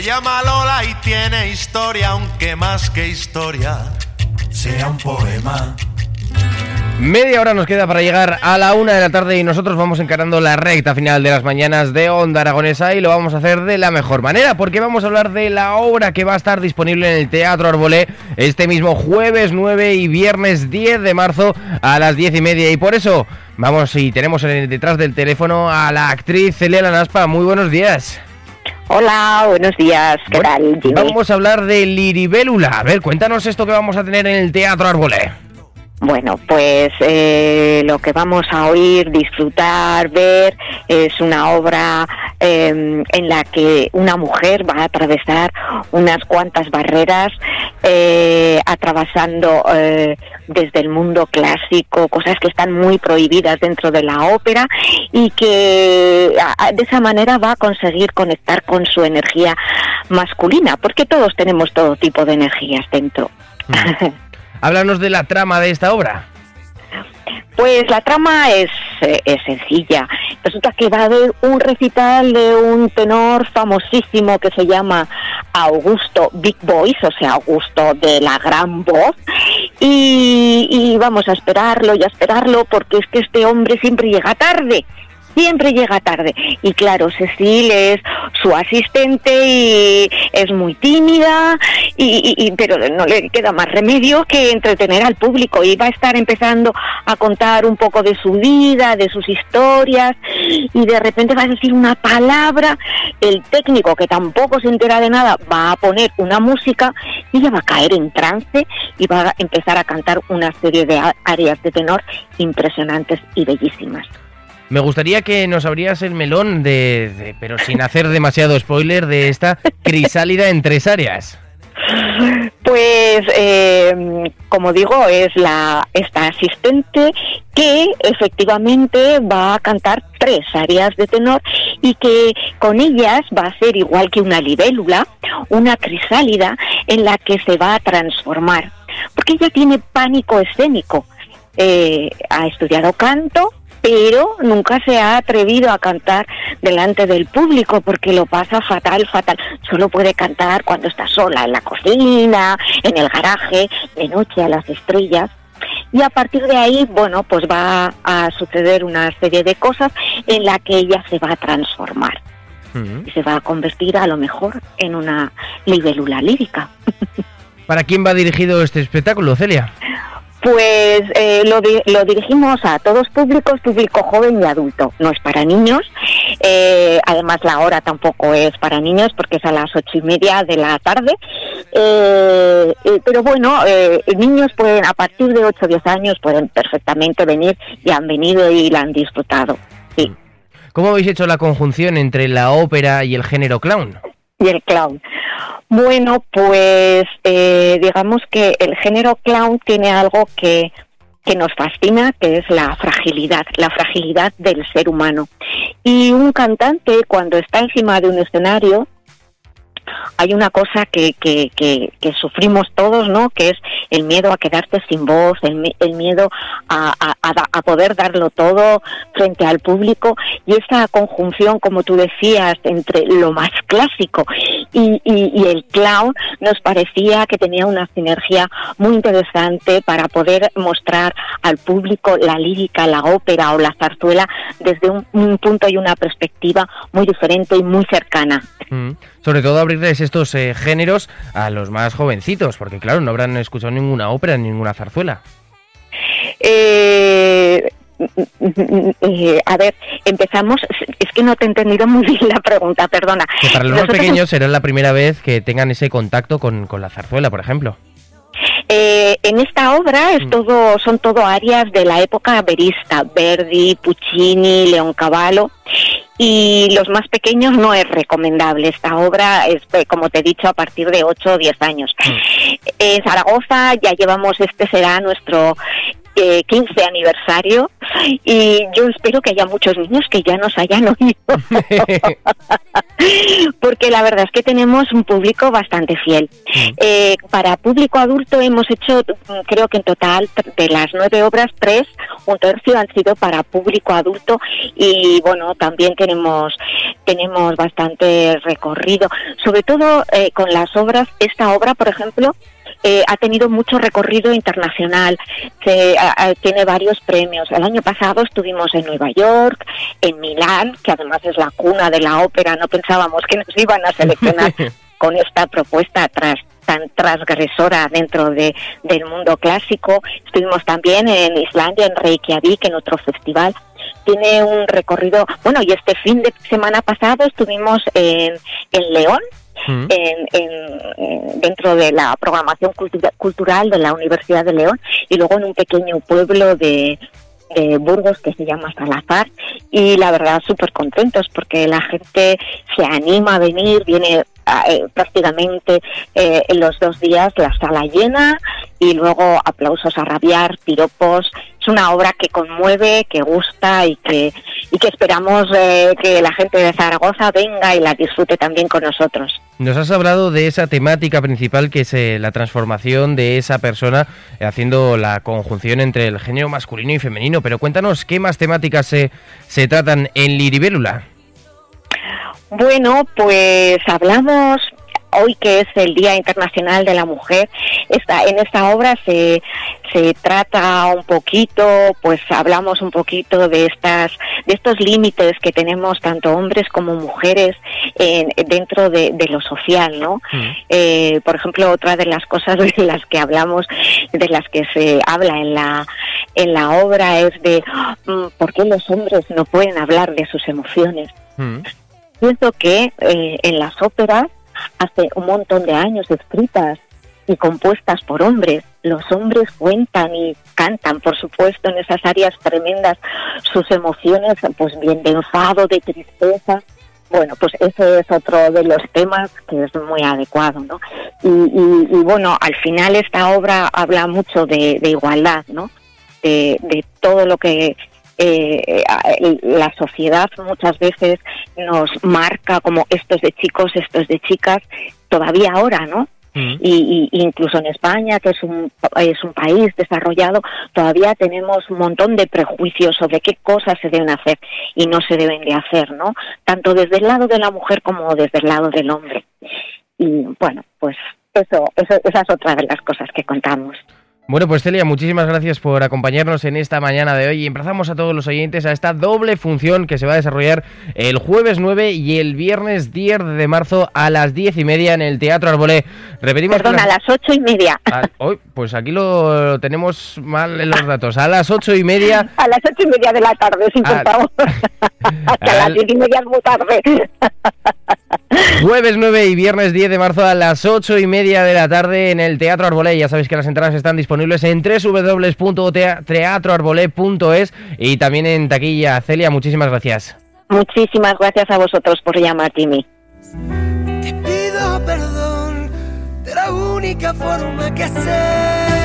Se llama Lola y tiene historia, aunque más que historia sea un poema. Media hora nos queda para llegar a la una de la tarde y nosotros vamos encarando la recta final de las mañanas de Onda Aragonesa y lo vamos a hacer de la mejor manera porque vamos a hablar de la obra que va a estar disponible en el Teatro Arbolé este mismo jueves 9 y viernes 10 de marzo a las 10 y media y por eso vamos y tenemos detrás del teléfono a la actriz Celia Lanaspa. Muy buenos días. Hola, buenos días. ¿Qué tal, Jimmy? Vamos a hablar de Liribélula. A ver, cuéntanos esto que vamos a tener en el Teatro Arbolé. Bueno, pues eh, lo que vamos a oír, disfrutar, ver, es una obra eh, en la que una mujer va a atravesar unas cuantas barreras, eh, atravesando eh, desde el mundo clásico cosas que están muy prohibidas dentro de la ópera y que de esa manera va a conseguir conectar con su energía masculina, porque todos tenemos todo tipo de energías dentro. Háblanos de la trama de esta obra. Pues la trama es, eh, es sencilla. Resulta que va a haber un recital de un tenor famosísimo que se llama Augusto Big Voice, o sea, Augusto de la gran voz. Y, y vamos a esperarlo y a esperarlo porque es que este hombre siempre llega tarde. Siempre llega tarde. Y claro, Cecil es su asistente y es muy tímida, y, pero no le queda más remedio que entretener al público. Y va a estar empezando a contar un poco de su vida, de sus historias, y de repente va a decir una palabra. El técnico, que tampoco se entera de nada, va a poner una música y ella va a caer en trance y va a empezar a cantar una serie de áreas de tenor impresionantes y bellísimas. Me gustaría que nos abrías el melón de, de- pero sin hacer demasiado spoiler, de esta crisálida en tres áreas. Pues, eh, como digo, es la esta asistente que efectivamente va a cantar tres áreas de tenor y que con ellas va a ser igual que una libélula, una crisálida en la que se va a transformar, porque ella tiene pánico escénico. Eh, ha estudiado canto, pero nunca se ha atrevido a cantar delante del público porque lo pasa fatal, fatal. Solo puede cantar cuando está sola, en la cocina, en el garaje, de noche a las estrellas. Y a partir de ahí, bueno, pues va a suceder una serie de cosas en la que ella se va a transformar y se va a convertir a lo mejor en una libélula lírica. ¿Para quién va dirigido este espectáculo, Celia? Pues eh, lo, di- lo dirigimos a todos públicos, público joven y adulto. No es para niños. Eh, además, la hora tampoco es para niños porque es a las ocho y media de la tarde. Eh, eh, pero bueno, eh, niños pueden, a partir de 8 o 10 años, pueden perfectamente venir y han venido y la han disfrutado. Sí. ¿Cómo habéis hecho la conjunción entre la ópera y el género clown? Y el clown. Bueno, pues eh, digamos que el género clown tiene algo que, que nos fascina, que es la fragilidad, la fragilidad del ser humano. Y un cantante cuando está encima de un escenario, hay una cosa que, que, que, sufrimos todos, ¿no? Que es el miedo a quedarte sin voz, el, mi- el miedo a, poder darlo todo frente al público y esa conjunción, como tú decías, entre lo más clásico y, y- y el clown nos parecía que tenía una sinergia muy interesante para poder mostrar al público la lírica, la ópera o la zarzuela desde un, un punto y una perspectiva muy diferente y muy cercana. Mm. sobre todo abrirles estos eh, géneros a los más jovencitos, porque claro, no habrán escuchado ninguna ópera, ninguna zarzuela. Eh, eh, a ver, empezamos. Es que no te he entendido muy bien la pregunta, perdona. Que para los más pequeños será la primera vez que tengan ese contacto con, con la zarzuela, por ejemplo. Eh, en esta obra es mm. todo, son todo áreas de la época verista, Verdi, Puccini, Leoncavallo y los más pequeños no es recomendable. Esta obra es, eh, como te he dicho, a partir de 8 o 10 años. Mm. En Zaragoza ya llevamos, este será nuestro 15 aniversario y yo espero que haya muchos niños que ya nos hayan oído. Porque la verdad es que tenemos un público bastante fiel. Eh, para público adulto hemos hecho, creo que en total, de las nueve obras, tres, un tercio han sido para público adulto y bueno, también tenemos, tenemos bastante recorrido. Sobre todo eh, con las obras, esta obra, por ejemplo, eh, ha tenido mucho recorrido internacional, se, tiene varios premios. El año pasado estuvimos en Nueva York, en Milán, que además es la cuna de la ópera, no pensábamos que nos iban a seleccionar con esta propuesta tras tan transgresora dentro de, del mundo clásico. Estuvimos también en Islandia, en Reykjavik, en otro festival. Tiene un recorrido, bueno, y este fin de semana pasado estuvimos en, en León, en, dentro de la programación cultural de la Universidad de León y luego en un pequeño pueblo de, Burgos que se llama Salazar y la verdad súper contentos porque la gente se anima a venir, viene eh, prácticamente eh, en los dos días la sala llena y luego aplausos a rabiar, piropos. Es una obra que conmueve, que gusta y que, y que esperamos eh, que la gente de Zaragoza venga y la disfrute también con nosotros. Nos has hablado de esa temática principal que es la transformación de esa persona haciendo la conjunción entre el género masculino y femenino, pero cuéntanos qué más temáticas se, se tratan en Liribélula. Bueno, pues hablamos hoy que es el Día Internacional de la Mujer, esta, en esta obra se, se trata un poquito, pues hablamos un poquito de estas, de estos límites que tenemos tanto hombres como mujeres dentro de, lo social, ¿no? Mm. Eh, por ejemplo, otra de las cosas de las que hablamos, de las que se habla en la, en la obra es de mm, por qué los hombres no pueden hablar de sus emociones. Mm. Pienso que eh, en las óperas, hace un montón de años escritas y compuestas por hombres, los hombres cuentan y cantan, por supuesto, en esas áreas tremendas sus emociones, pues bien de enfado, de tristeza. Bueno, pues ese es otro de los temas que es muy adecuado, ¿no? Y, bueno, al final esta obra habla mucho de, igualdad, ¿no? de, todo lo que eh, la sociedad muchas veces nos marca como esto es de chicos, esto es de chicas, todavía ahora, ¿no? Mm. Y, incluso en España, que es un, es un país desarrollado, todavía tenemos un montón de prejuicios sobre qué cosas se deben hacer y no se deben de hacer, ¿no? Tanto desde el lado de la mujer como desde el lado del hombre. Y bueno, pues eso, eso esa es otra de las cosas que contamos. Bueno, pues Celia, muchísimas gracias por acompañarnos en esta mañana de hoy y empezamos a todos los oyentes a esta doble función que se va a desarrollar el jueves 9 y el viernes 10 de marzo a las 10 y media en el Teatro Arbolé. Repetimos. Perdón, a las 8 y media. hoy, pues aquí lo tenemos mal en los datos. A las 8 y media. A las 8 y media de la tarde, sin favor. a las 10 y media es muy tarde. Jueves 9 y viernes 10 de marzo a las 8 y media de la tarde en el Teatro Arbolé. Ya sabéis que las entradas están disponibles en www.teatroarbolé.es y también en taquilla. Celia, muchísimas gracias. Muchísimas gracias a vosotros por llamar, Timmy. Te pido perdón de la única forma que sé